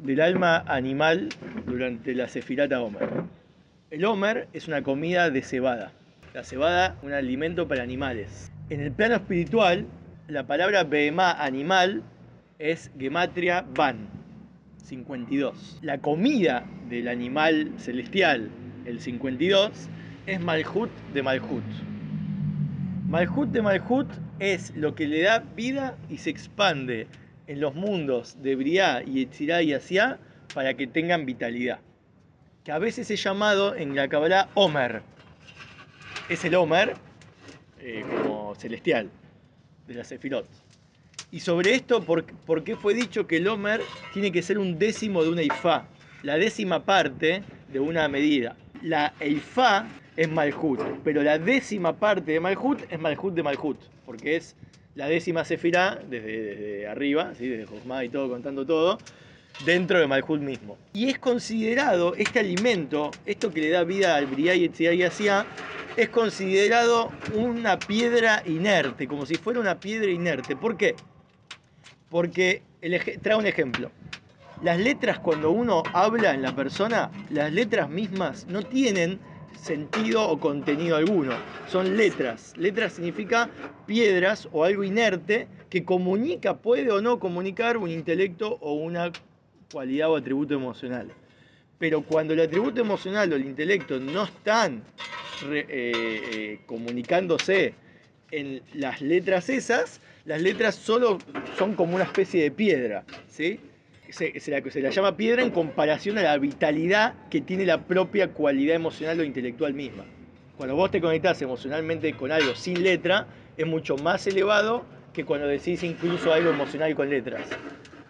del alma animal durante la Sefirata Homer. El Homer es una comida de cebada. La cebada, un alimento para animales. En el plano espiritual, la palabra Behemá animal es Gematria Ban, 52. La comida del animal celestial, el 52, es Malhut de Malhut. Malhut de Malhut es lo que le da vida y se expande en los mundos de Briá y Etzirá y Asiá para que tengan vitalidad. Que a veces es llamado en la Kabbalah Homer. Es el Homer eh, como celestial de la Sefirot. Y sobre esto, ¿por, ¿por, qué fue dicho que el Homer tiene que ser un décimo de una Ifá? La décima parte de una medida. La Ifá es Malhut, pero la décima parte de Malhut es Malhut de Malhut, porque es la décima sefirá, desde, arriba, ¿sí? desde Josma y todo, contando todo, dentro de Malhut mismo. Y es considerado, este alimento, esto que le da vida al Briá y y es considerado una piedra inerte, como si fuera una piedra inerte. ¿Por qué? Porque, trae un ejemplo. Las letras cuando uno habla en la persona, las letras mismas no tienen sentido o contenido alguno. Son letras. Letras significa piedras o algo inerte que comunica, puede o no comunicar un intelecto o una cualidad o atributo emocional. Pero cuando el atributo emocional o el intelecto no están eh, eh, comunicándose en las letras esas, las letras solo son como una especie de piedra, ¿sí? Se, la, llama piedra en comparación a la vitalidad que tiene la propia cualidad emocional o intelectual misma. Cuando vos te conectás emocionalmente con algo sin letra, es mucho más elevado que cuando decís incluso algo emocional con letras.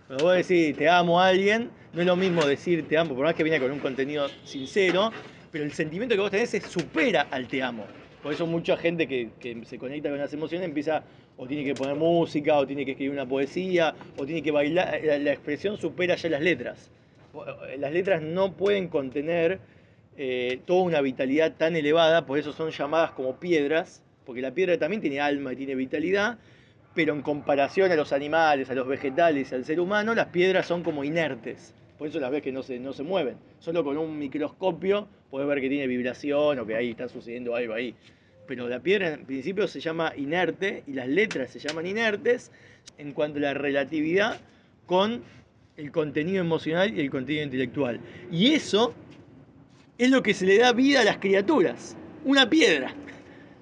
Cuando vos decís te amo a alguien, no es lo mismo decir te amo, por más que viene con un contenido sincero, pero el sentimiento que vos tenés es supera al te amo. Por eso mucha gente que, se conecta con las emociones empieza o tiene que poner música, o tiene que escribir una poesía, o tiene que bailar. La, expresión supera ya las letras. Las letras no pueden contener eh, toda una vitalidad tan elevada, por eso son llamadas como piedras, porque la piedra también tiene alma y tiene vitalidad, pero en comparación a los animales, a los vegetales, al ser humano, las piedras son como inertes. Por eso las ves que no se, no se mueven. Solo con un microscopio puedes ver que tiene vibración o que ahí está sucediendo algo ahí. Pero la piedra en principio se llama inerte y las letras se llaman inertes en cuanto a la relatividad con el contenido emocional y el contenido intelectual. Y eso es lo que se le da vida a las criaturas. Una piedra.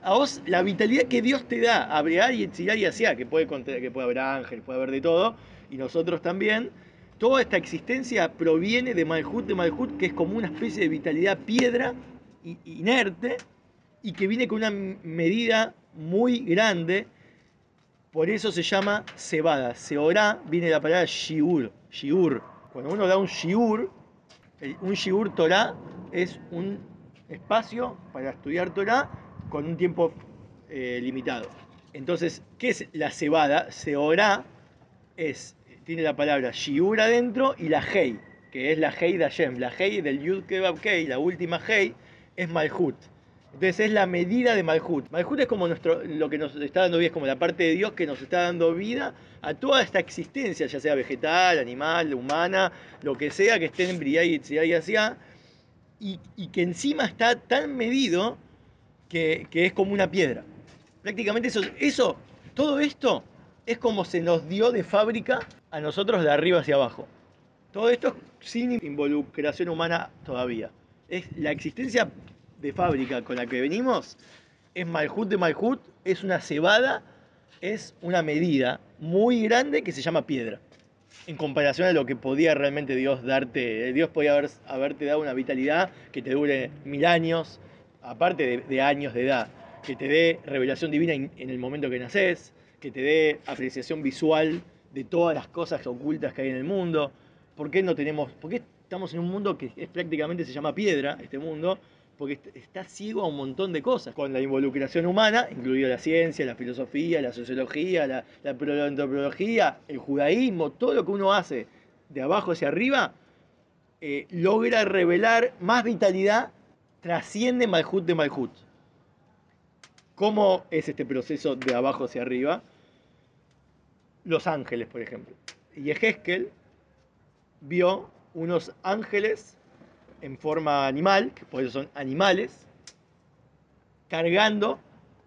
A vos, la vitalidad que Dios te da, a Brear y Etzilar y Asiá, que puede, que puede haber ángel, puede haber de todo, y nosotros también, Toda esta existencia proviene de Malhut de Malhut, que es como una especie de vitalidad piedra, inerte, y que viene con una medida muy grande. Por eso se llama cebada. Seorá viene de la palabra shiur. shiur. Cuando uno da un shiur, un shiur Torah es un espacio para estudiar Torah con un tiempo eh, limitado. Entonces, ¿qué es la cebada? Seorá es tiene la palabra Shiur adentro y la Hei, que es la Hei de Hashem. La Hei del Yud Kebab Kei, la última Hei, es Malhut. Entonces es la medida de Malhut. Malhut es como nuestro, lo que nos está dando vida, es como la parte de Dios que nos está dando vida a toda esta existencia, ya sea vegetal, animal, humana, lo que sea que esté en Briá y y Asia, y, y que encima está tan medido que, que, es como una piedra. Prácticamente eso, eso, todo esto es como se nos dio de fábrica a nosotros de arriba hacia abajo. Todo esto sin involucración humana todavía. Es la existencia de fábrica con la que venimos es Malhut de Malhut, es una cebada, es una medida muy grande que se llama piedra. En comparación a lo que podía realmente Dios darte, Dios podía haber, haberte dado una vitalidad que te dure mil años, aparte de, años de edad, que te dé revelación divina en, el momento que naces, que te dé apreciación visual de todas las cosas ocultas que hay en el mundo. ¿Por qué no tenemos, por qué estamos en un mundo que es prácticamente se llama piedra, este mundo? Porque está ciego a un montón de cosas. Con la involucración humana, incluida la ciencia, la filosofía, la sociología, la, la antropología, el judaísmo, todo lo que uno hace de abajo hacia arriba, eh, logra revelar más vitalidad, trasciende Malhut de Malhut. ¿Cómo es este proceso de abajo hacia arriba? los ángeles, por ejemplo. Y Ezequiel vio unos ángeles en forma animal, que por eso son animales, cargando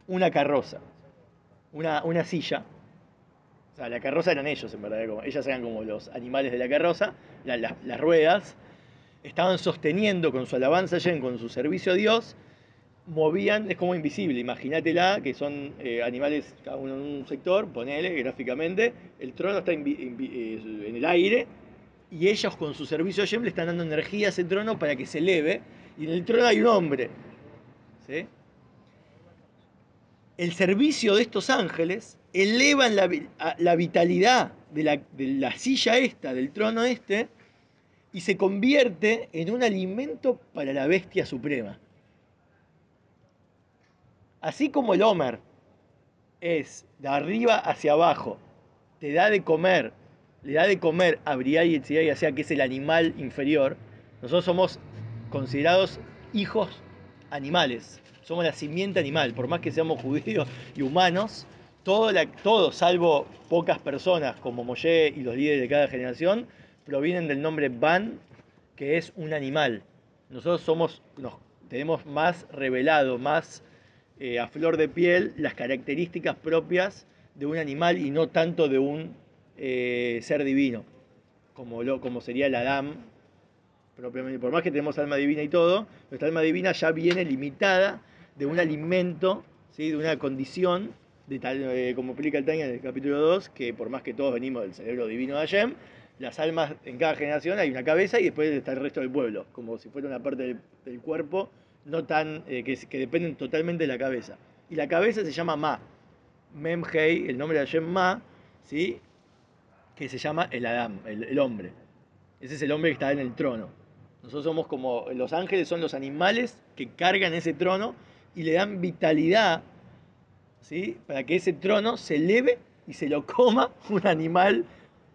una carroza, una, una silla. O sea, la carroza eran ellos, en verdad. Como, ellas eran como los animales de la carroza, la- la- las ruedas. Estaban sosteniendo con su alabanza Yen, con su servicio a Dios, movían, es como invisible, imagínatela, que son eh, animales cada uno en un sector, ponele gráficamente, el trono está eh, en el aire y ellos con su servicio a Yem le están dando energía a ese trono para que se eleve y en el trono hay un hombre. ¿sí? El servicio de estos ángeles elevan la, vitalidad de la, de la silla esta, del trono este, y se convierte en un alimento para la bestia suprema. Así como el Homer es de arriba hacia abajo, te da de comer, le da de comer a Briay y Etziai, o sea que es el animal inferior, nosotros somos considerados hijos animales, somos la simiente animal, por más que seamos judíos y humanos, todo, todo salvo pocas personas como Moshe y los líderes de cada generación, provienen del nombre Ban, que es un animal. Nosotros somos, nos, tenemos más revelado, más eh, a flor de piel las características propias de un animal y no tanto de un eh, ser divino, como, lo, como sería el Adán, propiamente. Por más que tenemos alma divina y todo, nuestra alma divina ya viene limitada de un alimento, ¿sí? de una condición, de tal, eh, como explica el Tanya en el capítulo 2, que por más que todos venimos del cerebro divino de Hashem, las almas en cada generación hay una cabeza y después está el resto del pueblo, como si fuera una parte del, cuerpo no tan, eh, que, que dependen totalmente de la cabeza. Y la cabeza se llama Ma. Mem Hei, el nombre de Hashem Ma, ¿sí? Que se llama el Adam, el, hombre. Ese es el hombre que está en el trono. Nosotros somos como, los ángeles son los animales que cargan ese trono y le dan vitalidad, ¿sí? Para que ese trono se eleve y se lo coma un animal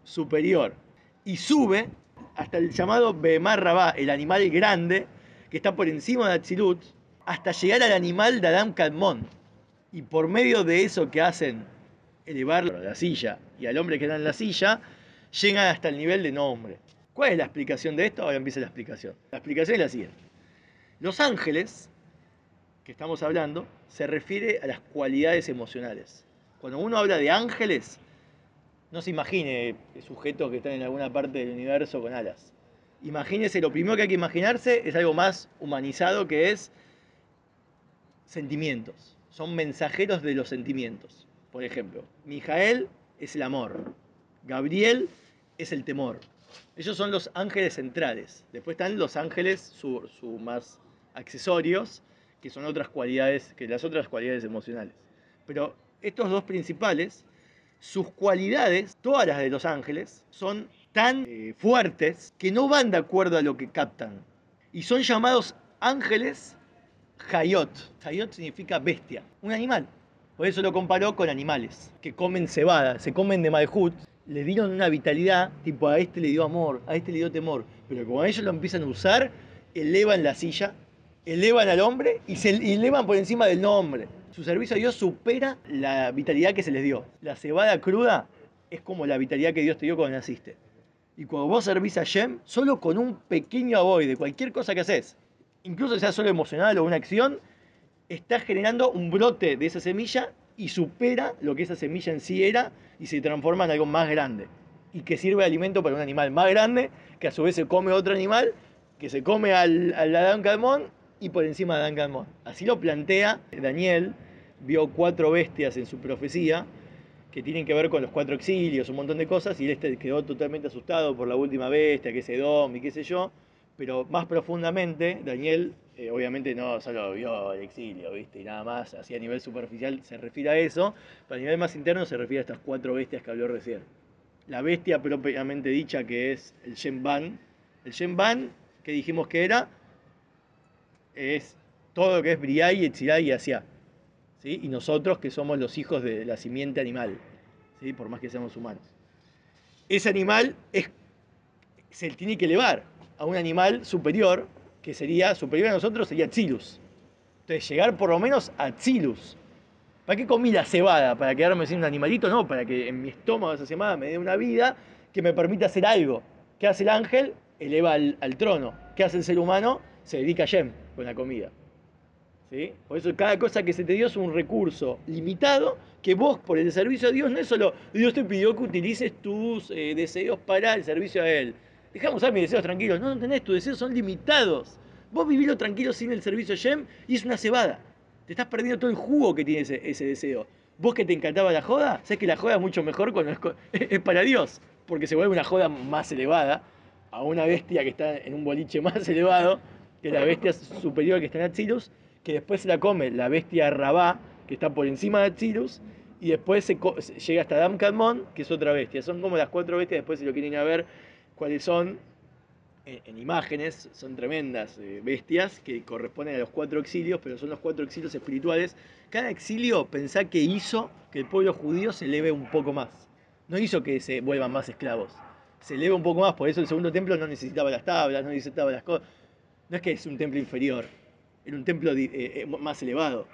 superior. Y sube hasta el llamado Behemar Rabá, el animal grande, que está por encima de Atzilut, hasta llegar al animal de Adam Kadmon. Y por medio de eso que hacen, elevarlo a la silla y al hombre que está en la silla, llegan hasta el nivel de no hombre. ¿Cuál es la explicación de esto? Ahora empieza la explicación. La explicación es la siguiente. Los ángeles, que estamos hablando, se refiere a las cualidades emocionales. Cuando uno habla de ángeles, no se imagine sujetos que están en alguna parte del universo con alas. Imagínese, lo primero que hay que imaginarse es algo más humanizado que es sentimientos. Son mensajeros de los sentimientos. Por ejemplo, Mijael es el amor, Gabriel es el temor. Ellos son los ángeles centrales. Después están los ángeles su, su más accesorios, que son otras cualidades, que las otras cualidades emocionales. Pero estos dos principales, sus cualidades, todas las de los ángeles, son tan eh, fuertes que no van de acuerdo a lo que captan. Y son llamados ángeles Hayot. Hayot significa bestia, un animal. Por eso lo comparó con animales que comen cebada, se comen de Malhut, le dieron una vitalidad, tipo a este le dio amor, a este le dio temor. Pero como ellos lo empiezan a usar, elevan la silla, elevan al hombre y se elevan por encima del no hombre. Su servicio a Dios supera la vitalidad que se les dio. La cebada cruda es como la vitalidad que Dios te dio cuando naciste. Y cuando vos servís a Shem, solo con un pequeño aboy de cualquier cosa que haces, incluso sea solo emocional o una acción, estás generando un brote de esa semilla y supera lo que esa semilla en sí era y se transforma en algo más grande. Y que sirve de alimento para un animal más grande, que a su vez se come otro animal, que se come al, al Adán Cadmón y por encima de Adán Cadmón. Así lo plantea Daniel, vio cuatro bestias en su profecía, que tienen que ver con los cuatro exilios, un montón de cosas, y este quedó totalmente asustado por la última bestia, que es Edom y qué sé yo, pero más profundamente, Daniel eh, obviamente no solo vio el exilio, ¿viste? Y nada más, así a nivel superficial se refiere a eso, pero a nivel más interno se refiere a estas cuatro bestias que habló recién. La bestia propiamente dicha que es el Shenban. El Shenban, que dijimos que era, es todo lo que es Briay, Etzirá y Asiá. ¿sí? Y nosotros que somos los hijos de la simiente animal, ¿sí? por más que seamos humanos. Ese animal es, se tiene que elevar a un animal superior, que sería superior a nosotros, sería Tsilus. Entonces, llegar por lo menos a Tsilus. ¿Para qué comí la cebada? ¿Para quedarme sin un animalito? No, para que en mi estómago esa cebada me dé una vida que me permita hacer algo. ¿Qué hace el ángel? Eleva al, trono. ¿Qué hace el ser humano? Se dedica a Yem con la comida. ¿Sí? Por eso cada cosa que se te dio es un recurso limitado que vos por el servicio a Dios no es solo Dios te pidió que utilices tus eh, deseos para el servicio a Él. Dejamos a mis deseos tranquilos. No, tenés, tus deseos son limitados. Vos vivilo tranquilo sin el servicio Yem y es una cebada. Te estás perdiendo todo el jugo que tiene ese, ese deseo. Vos que te encantaba la joda, sabes que la joda es mucho mejor cuando es, es para Dios, porque se vuelve una joda más elevada a una bestia que está en un boliche más elevado que la bestia superior que está en Atzilus, que después se la come la bestia Rabá, que está por encima de Atzilus, y después se llega hasta Dam Kadmon, que es otra bestia. Son como las cuatro bestias, después si lo quieren ir a ver cuáles son, en, imágenes, son tremendas eh, bestias que corresponden a los cuatro exilios, pero son los cuatro exilios espirituales. Cada exilio pensá que hizo que el pueblo judío se eleve un poco más. No hizo que se vuelvan más esclavos. Se eleve un poco más, por eso el segundo templo no necesitaba las tablas, no necesitaba las cosas. No es que es un templo inferior, era un templo eh, eh, más elevado.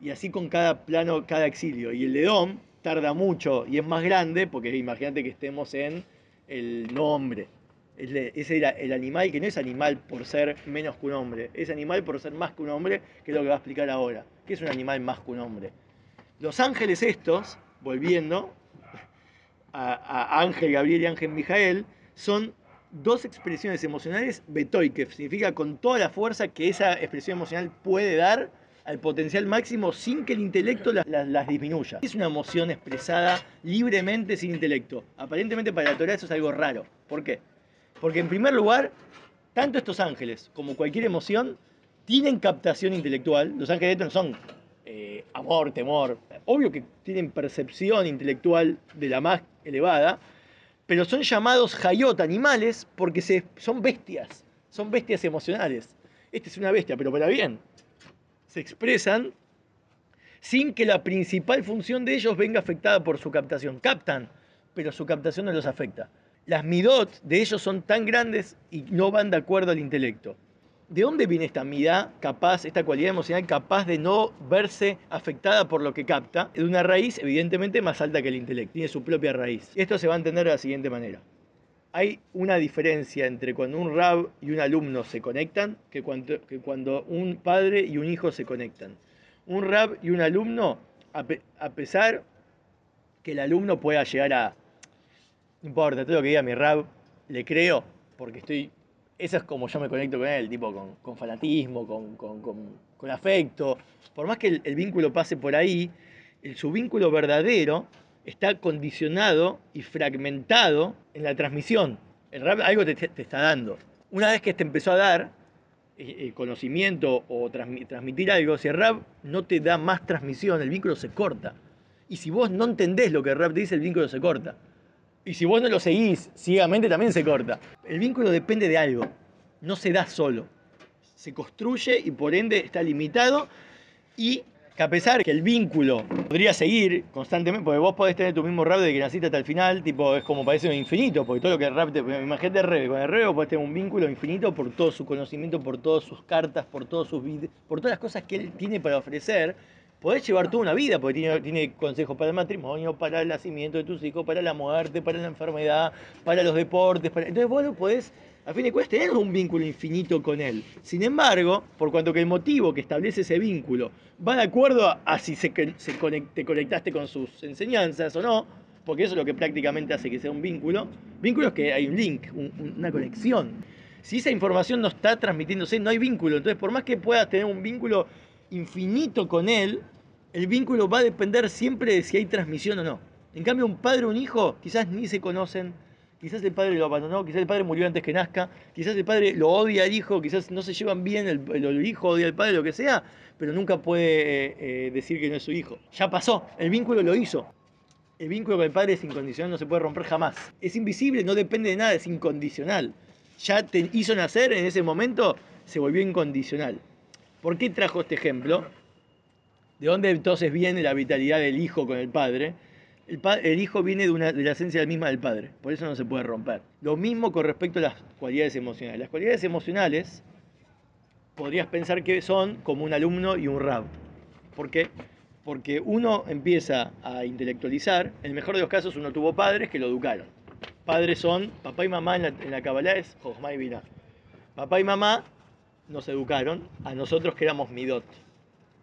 Y así con cada plano, cada exilio. Y el de Dom tarda mucho y es más grande, porque imagínate que estemos en el nombre. Ese era el animal que no es animal por ser menos que un hombre, es animal por ser más que un hombre, que es lo que va a explicar ahora. ¿Qué es un animal más que un hombre? Los ángeles estos, volviendo a, Ángel Gabriel y Ángel Mijael, son dos expresiones emocionales que significa con toda la fuerza que esa expresión emocional puede dar al potencial máximo sin que el intelecto las, disminuya. Es una emoción expresada libremente sin intelecto. Aparentemente para la Torah eso es algo raro. ¿Por qué? Porque en primer lugar, tanto estos ángeles como cualquier emoción tienen captación intelectual. Los ángeles no son eh, amor, temor. Obvio que tienen percepción intelectual de la más elevada, pero son llamados hayot, animales, porque se, son bestias. Son bestias emocionales. Esta es una bestia, pero para bien se expresan sin que la principal función de ellos venga afectada por su captación. Captan, pero su captación no los afecta. Las midot de ellos son tan grandes y no van de acuerdo al intelecto. ¿De dónde viene esta midá capaz, esta cualidad emocional capaz de no verse afectada por lo que capta? De una raíz evidentemente más alta que el intelecto, tiene su propia raíz. Esto se va a entender de la siguiente manera hay una diferencia entre cuando un rab y un alumno se conectan que cuando, que cuando un padre y un hijo se conectan. Un rab y un alumno, a, pesar que el alumno pueda llegar a, no importa, todo lo que diga mi rab, le creo, porque estoy, eso es como yo me conecto con él, tipo con, fanatismo, con, afecto. Por más que el, vínculo pase por ahí, el, su vínculo verdadero está condicionado y fragmentado en la transmisión. El rap algo te, está dando. Una vez que te empezó a dar eh, eh, conocimiento o transmitir algo, si el rap no te da más transmisión, el vínculo se corta. Y si vos no entendés lo que el rap te dice, el vínculo se corta. Y si vos no lo seguís ciegamente, también se corta. El vínculo depende de algo, no se da solo. Se construye y por ende está limitado y que a pesar que el vínculo podría seguir constantemente, porque vos podés tener tu mismo rap de que naciste hasta el final, tipo, es como parece infinito, porque todo lo que rap te. Imagínate Rebe, con el Rebe podés tener un vínculo infinito por todo su conocimiento, por todas sus cartas, por todos sus por todas las cosas que él tiene para ofrecer. Podés llevar toda una vida, porque tiene, tiene consejos para el matrimonio, para el nacimiento de tus hijos, para la muerte, para la enfermedad, para los deportes. Entonces vos lo podés a fin de cuentas tener un vínculo infinito con él. Sin embargo, por cuanto que el motivo que establece ese vínculo va de acuerdo a, si se, te conectaste con sus enseñanzas o no, porque eso es lo que prácticamente hace que sea un vínculo, vínculo es que hay un link, una conexión. Si esa información no está transmitiéndose, no hay vínculo. Entonces, por más que puedas tener un vínculo infinito con él, el vínculo va a depender siempre de si hay transmisión o no. En cambio, un padre o un hijo quizás ni se conocen, Quizás el padre lo abandonó, quizás el padre murió antes que nazca, quizás el padre lo odia al hijo, quizás no se llevan bien, el, hijo odia al padre, lo que sea, pero nunca puede eh, eh, decir que no es su hijo. Ya pasó, el vínculo lo hizo. El vínculo con el padre es incondicional, no se puede romper jamás. Es invisible, no depende de nada, es incondicional. Ya te hizo nacer en ese momento, se volvió incondicional. ¿Por qué trajo este ejemplo? ¿De dónde entonces viene la vitalidad del hijo con el padre? El, hijo viene de, la esencia misma del padre, por eso no se puede romper. Lo mismo con respecto a las cualidades emocionales. Las cualidades emocionales podrías pensar que son como un alumno y un rab. ¿Por qué? Porque uno empieza a intelectualizar, en el mejor de los casos uno tuvo padres que lo educaron. padres son, papá y mamá en la, en es Jochma y Binah. Papá y mamá nos educaron a nosotros que éramos Midot.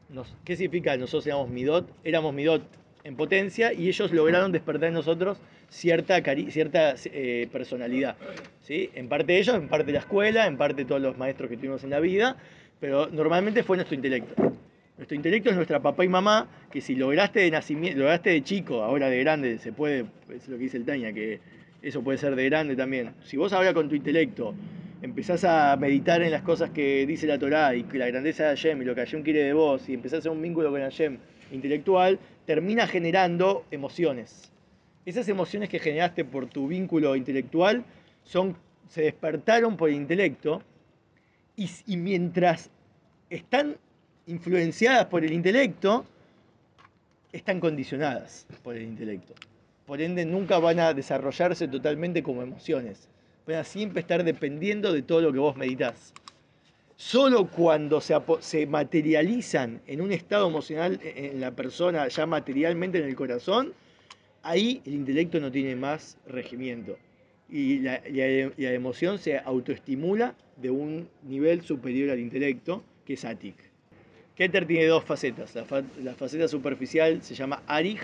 Nos- ¿Qué significa nosotros éramos Midot? Éramos Midot en potencia y ellos lograron despertar en nosotros cierta, cierta eh, personalidad. ¿sí? En parte ellos, en parte la escuela, en parte todos los maestros que tuvimos en la vida, pero normalmente fue nuestro intelecto. Nuestro intelecto es nuestra papá y mamá, que si lograste de nacimiento, lograste de chico, ahora de grande, se puede, es lo que dice el Taña, que eso puede ser de grande también. Si vos ahora con tu intelecto empezás a meditar en las cosas que dice la Torá y la grandeza de Hashem y lo que Hashem quiere de vos y empezás a hacer un vínculo con Hashem intelectual, termina generando emociones. Esas emociones que generaste por tu vínculo intelectual son, se despertaron por el intelecto y, y mientras están influenciadas por el intelecto, están condicionadas por el intelecto. Por ende, nunca van a desarrollarse totalmente como emociones. Van a siempre estar dependiendo de todo lo que vos meditas. Solo cuando se, se materializan en un estado emocional e- en la persona, ya materialmente en el corazón, ahí el intelecto no tiene más regimiento. Y la, la- la emoción se autoestimula de un nivel superior al intelecto, que es Atik. Keter tiene dos facetas. La, fa- la faceta superficial se llama Arij,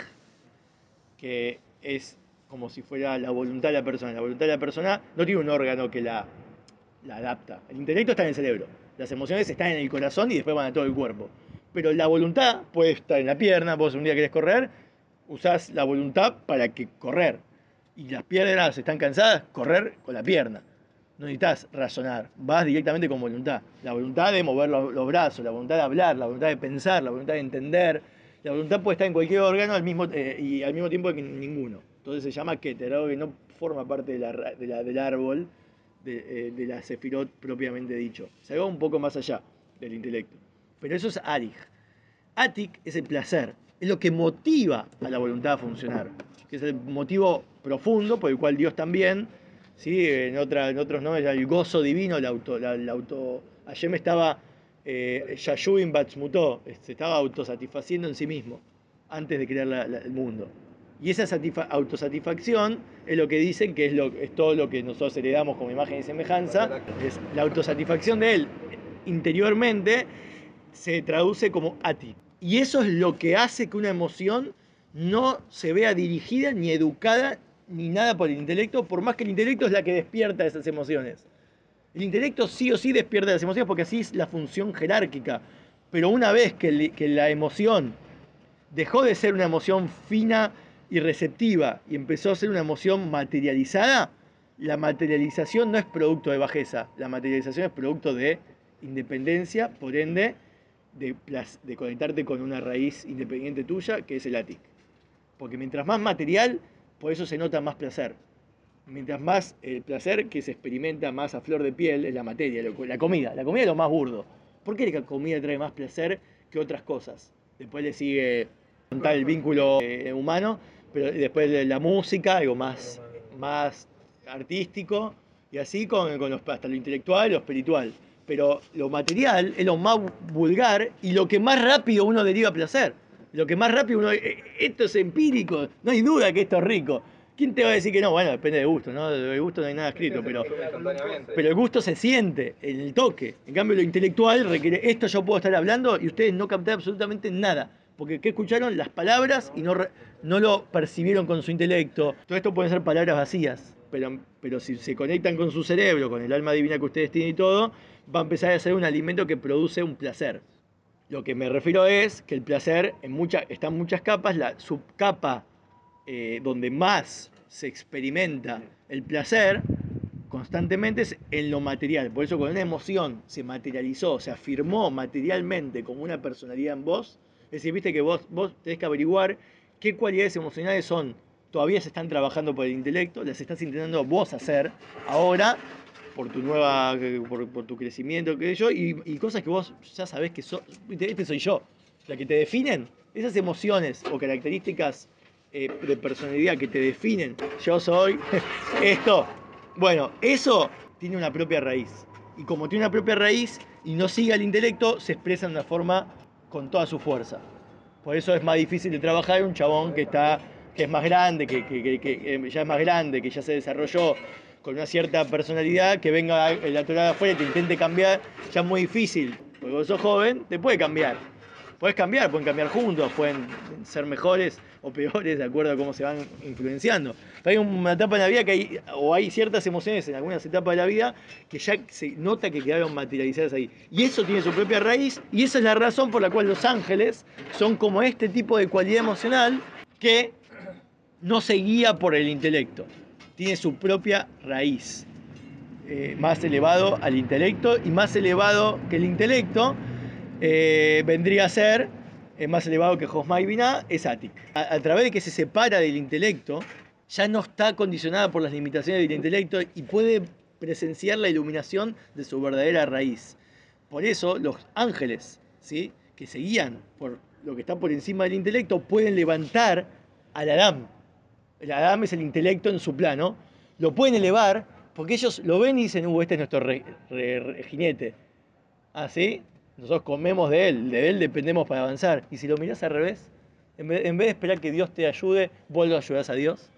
que es como si fuera la voluntad de la persona. La voluntad de la persona no tiene un órgano que la, la adapta. El intelecto está en el cerebro. Las emociones están en el corazón y después van a todo el cuerpo. Pero la voluntad puede estar en la pierna. Vos un día querés correr, usás la voluntad para que correr. Y las piernas están cansadas, correr con la pierna. No necesitas razonar, vas directamente con voluntad. La voluntad de mover los, brazos, la voluntad de hablar, la voluntad de pensar, la voluntad de entender. La voluntad puede estar en cualquier órgano al mismo, eh, y al mismo tiempo que en ninguno. Entonces se llama Keter, algo que no forma parte de del árbol de, eh, de la Sefirot propiamente dicho. Se va un poco más allá del intelecto. Pero eso es Arij. Atik es el placer, es lo que motiva a la voluntad a funcionar, que es el motivo profundo por el cual Dios también, ¿sí? en, otra, en otros nombres, el gozo divino, el auto, la, el auto, Hashem estaba, eh, Batzmutó, se estaba autosatisfaciendo en sí mismo antes de crear el mundo. Y esa satisfa- autosatisfacción es lo que dicen que es, lo, es todo lo que nosotros heredamos como imagen y semejanza, es la autosatisfacción de él interiormente se traduce como ati. Y eso es lo que hace que una emoción no se vea dirigida ni educada ni nada por el intelecto, por más que el intelecto es la que despierta esas emociones. El intelecto sí o sí despierta las emociones porque así es la función jerárquica. Pero una vez que, le- que la emoción dejó de ser una emoción fina y receptiva y empezó a ser una emoción materializada, la materialización no es producto de bajeza, la materialización es producto de independencia, por ende, de, de conectarte con una raíz independiente tuya, que es el ATIC. Porque mientras más material, por eso se nota más placer. Mientras más el placer que se experimenta más a flor de piel es la materia, la comida. La comida es lo más burdo. ¿Por qué la comida trae más placer que otras cosas? Después le sigue contar el vínculo eh, humano, pero después de la música, algo más, más artístico, y así con, con los, hasta lo intelectual y lo espiritual. Pero lo material es lo más vulgar y lo que más rápido uno deriva a placer. Lo que más rápido uno... eh, Esto es empírico, no hay duda que esto es rico. ¿Quién te va a decir que no? Bueno, depende de gusto, ¿no? De gusto no hay nada escrito, pero... Pero el gusto se siente en el toque. En cambio, lo intelectual requiere esto yo puedo estar hablando y ustedes no captar absolutamente nada. Porque ¿qué escucharon? Las palabras y no, no lo percibieron con su intelecto. Todo esto pueden ser palabras vacías. Pero, pero si se conectan con su cerebro, con el alma divina que ustedes tienen y todo, va a empezar a ser un alimento que produce un placer. Lo que me refiero es que el placer en mucha, está en muchas capas. La subcapa eh, donde más se experimenta el placer constantemente es en lo material. Por eso cuando una emoción se materializó, se afirmó materialmente como una personalidad en vos, es decir, viste que vos, vos tenés que averiguar qué cualidades emocionales son, todavía se están trabajando por el intelecto, las estás intentando vos hacer ahora por tu nueva, por, por tu crecimiento, qué yo, y, y cosas que vos ya sabés que sos, este soy yo, la que te definen, esas emociones o características eh, de personalidad que te definen, yo soy esto. Bueno, eso tiene una propia raíz. Y como tiene una propia raíz y no sigue al intelecto, se expresa de una forma con toda su fuerza. Por eso es más difícil de trabajar un chabón que está que es más grande, que, ya es más grande, que ya se desarrolló con una cierta personalidad, que venga Torah de afuera y te intente cambiar, ya es muy difícil. Porque vos sos joven, te puede cambiar. Puedes cambiar, pueden cambiar juntos, pueden ser mejores o peores de acuerdo a cómo se van influenciando. Pero hay una etapa en la vida que hay, o hay ciertas emociones en algunas etapas de la vida que ya se nota que quedaron materializadas ahí. Y eso tiene su propia raíz y esa es la razón por la cual los ángeles son como este tipo de cualidad emocional que no se guía por el intelecto. Tiene su propia raíz. eh, más elevado al intelecto y más elevado que el intelecto eh, vendría a ser eh, más elevado que Josma y Binah, es Atik. A, través de que se separa del intelecto, ya no está condicionada por las limitaciones del intelecto y puede presenciar la iluminación de su verdadera raíz. Por eso los ángeles, ¿sí? que se guían por lo que está por encima del intelecto, pueden levantar al Adán. El Adán es el intelecto en su plano. Lo pueden elevar porque ellos lo ven y dicen, uh, este es nuestro jinete. ¿Ah? Nosotros comemos de él, de él dependemos para avanzar. Y si lo mirás al revés, en vez, de esperar que Dios te ayude, vos lo ayudás a Dios,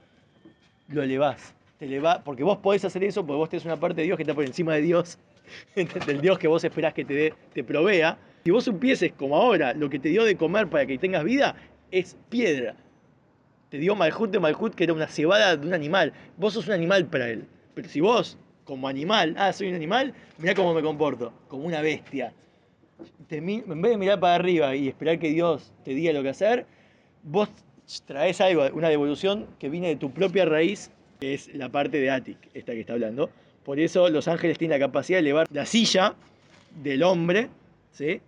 lo elevás. Te elevá- porque vos podés hacer eso, porque vos tenés una parte de Dios que está por encima de Dios, del Dios que vos esperás que te, dé- te provea. Si vos supieses, como ahora, lo que te dio de comer para que tengas vida, es piedra. Te dio Malhut de Malhut, que era una cebada de un animal. Vos sos un animal para él. Pero si vos, como animal, ah, soy un animal, mirá cómo me comporto, como una bestia. En vez de mirar para arriba y esperar que Dios te diga lo que hacer, vos traes algo, una devolución que viene de tu propia raíz, que es la parte de Atik, esta que está hablando. Por eso los ángeles tienen la capacidad de elevar la silla del hombre, ¿sí?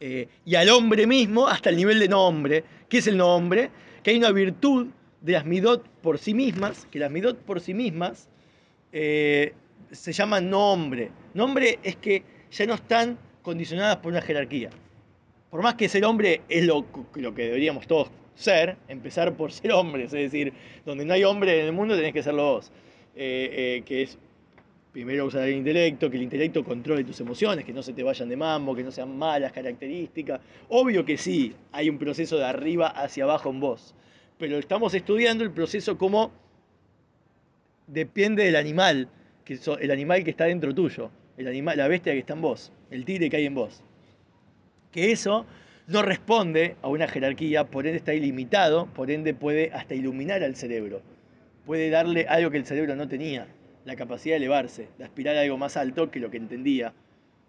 Eh, y al hombre mismo hasta el nivel de nombre. ¿Qué es el nombre? Que hay una virtud de las midot por sí mismas, que las midot por sí mismas eh, se llaman nombre. Nombre es que ya no están condicionadas por una jerarquía. Por más que ser hombre es lo, lo que deberíamos todos ser, empezar por ser hombres, es decir, donde no hay hombre en el mundo tenés que serlo vos. Eh, eh, que es primero usar el intelecto, que el intelecto controle tus emociones, que no se te vayan de mambo, que no sean malas características. Obvio que sí, hay un proceso de arriba hacia abajo en vos, pero estamos estudiando el proceso como depende del animal, que el animal que está dentro tuyo, la bestia que está en vos, el tigre que hay en vos. Que eso no responde a una jerarquía, por ende está ilimitado, por ende puede hasta iluminar al cerebro. Puede darle algo que el cerebro no tenía, la capacidad de elevarse, de aspirar a algo más alto que lo que entendía.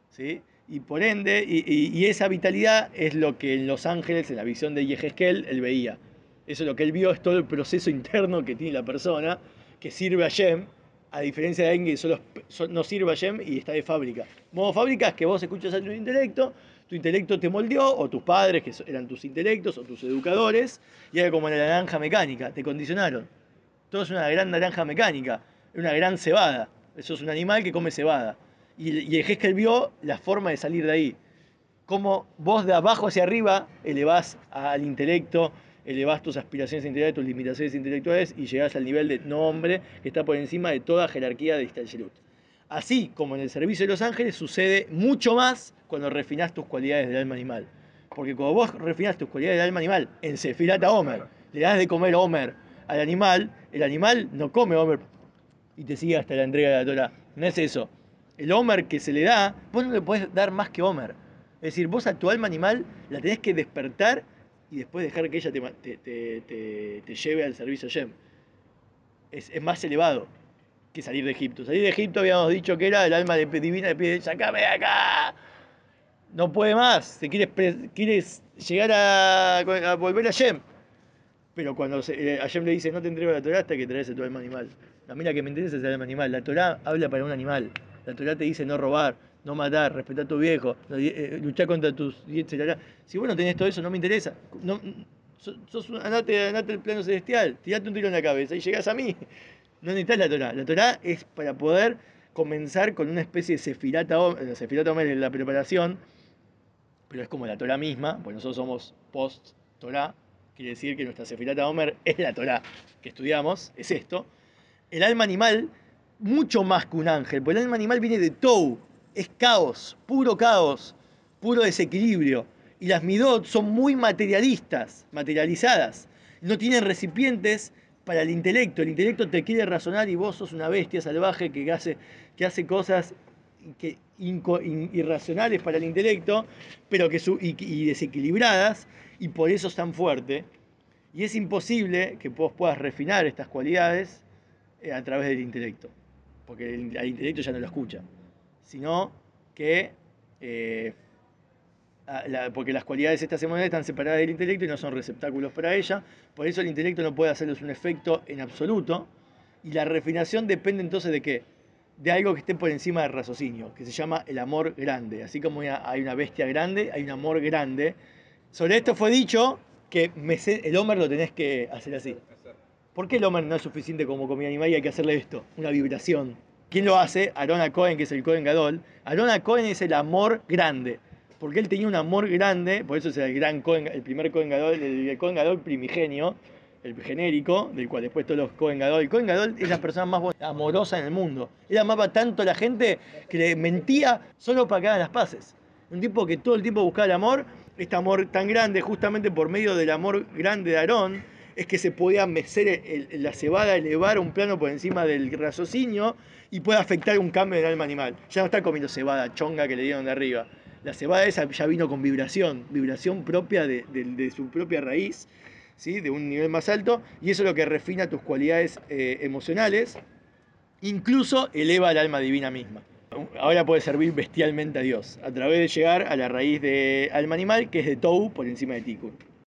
¿sí? Y por ende, y, esa vitalidad es lo que en Los Ángeles, en la visión de Yehezkel, él veía. Eso lo que él vio es todo el proceso interno que tiene la persona, que sirve a Shem, a diferencia de que solo so- no sirve a Shem y está de fábrica. Modo fábrica es que vos escuchas a tu intelecto, tu intelecto te moldeó, o tus padres, que eran tus intelectos, o tus educadores, y era como la naranja mecánica, te condicionaron. Todo es una gran naranja mecánica, una gran cebada. Eso es un animal que come cebada. Y, y Ezequiel vio la forma de salir de ahí. Cómo vos de abajo hacia arriba elevás al intelecto, elevás tus aspiraciones intelectuales, tus limitaciones intelectuales y llegás al nivel de nombre que está por encima de toda jerarquía de Istalsherut. Así como en el servicio de los ángeles sucede mucho más cuando refinás tus cualidades del alma animal. Porque cuando vos refinás tus cualidades del alma animal en Sefirata Homer, le das de comer Homer al animal, el animal no come Homer y te sigue hasta la entrega de la Torah. No es eso. El Homer que se le da, vos no le podés dar más que Homer. Es decir, vos a tu alma animal la tenés que despertar y después dejar que ella te, lleve al servicio Shem. Es, es más elevado que salir de Egipto. Salir de Egipto habíamos dicho que era el alma de- divina de pide, sacame de acá. No puede más. Se quiere, llegar a, volver a Shem. Pero cuando eh, a Shem le dice, no te entrego la Torah hasta que traes a tu alma animal. A mí que me interesa es el alma animal. La Torah habla para un animal. La Torah te dice no robar, no matar, respetar a tu viejo, no, eh, luchar contra tus... etc. Si vos no tenés todo eso, no me interesa. No, sos, un- andate, andate plano celestial, tirate un tiro en la cabeza y llegás a mí. No necesitas la Torah. La Torah es para poder comenzar con una especie de sefirata, o- la sefirata Omer en la preparación, pero es como la Torah misma, porque nosotros somos post-Torah, quiere decir que nuestra sefirata Omer es la Torah que estudiamos, es esto. El alma animal, mucho más que un ángel, porque el alma animal viene de Tou, es caos, puro caos, puro desequilibrio. Y las midot son muy materialistas, materializadas. No tienen recipientes para el intelecto. El intelecto te quiere razonar y vos sos una bestia salvaje que hace, que hace cosas que, irracionales para el intelecto, pero que y, desequilibradas, y por eso es tan fuerte. Y es imposible que vos puedas refinar estas cualidades eh, a través del intelecto, porque el, intelecto ya no lo escucha, sino que eh, porque las cualidades estas emocionales están separadas del intelecto y no son receptáculos para ella, por eso el intelecto no puede hacerles un efecto en absoluto, y la refinación depende entonces de qué? De algo que esté por encima del raciocinio, que se llama el amor grande. Así como hay una bestia grande, hay un amor grande. Sobre esto fue dicho que el Homer lo tenés que hacer así. ¿Por qué el Homer no es suficiente como comida animal y hay que hacerle esto? Una vibración. ¿Quién lo hace? Arona Cohen, que es el Cohen Gadol. Arona Cohen es el amor grande porque él tenía un amor grande, por eso es el gran el primer Cohen Gadol, el Cohen Gadol primigenio, el genérico, del cual después todos los Cohen Gadol. El Cohen Gadol es la persona más amorosa en el mundo. Él amaba tanto a la gente que le mentía solo para que hagan las paces. Un tipo que todo el tiempo buscaba el amor, este amor tan grande, justamente por medio del amor grande de Aarón, es que se podía mecer la cebada, elevar un plano por encima del raciocinio y puede afectar un cambio del alma animal. Ya no está comiendo cebada chonga que le dieron de arriba la cebada esa ya vino con vibración, vibración propia de, su propia raíz, ¿sí? de un nivel más alto, y eso es lo que refina tus cualidades eh, emocionales, incluso eleva al alma divina misma. Ahora puede servir bestialmente a Dios, a través de llegar a la raíz de alma animal, que es de Tou por encima de Tikkun.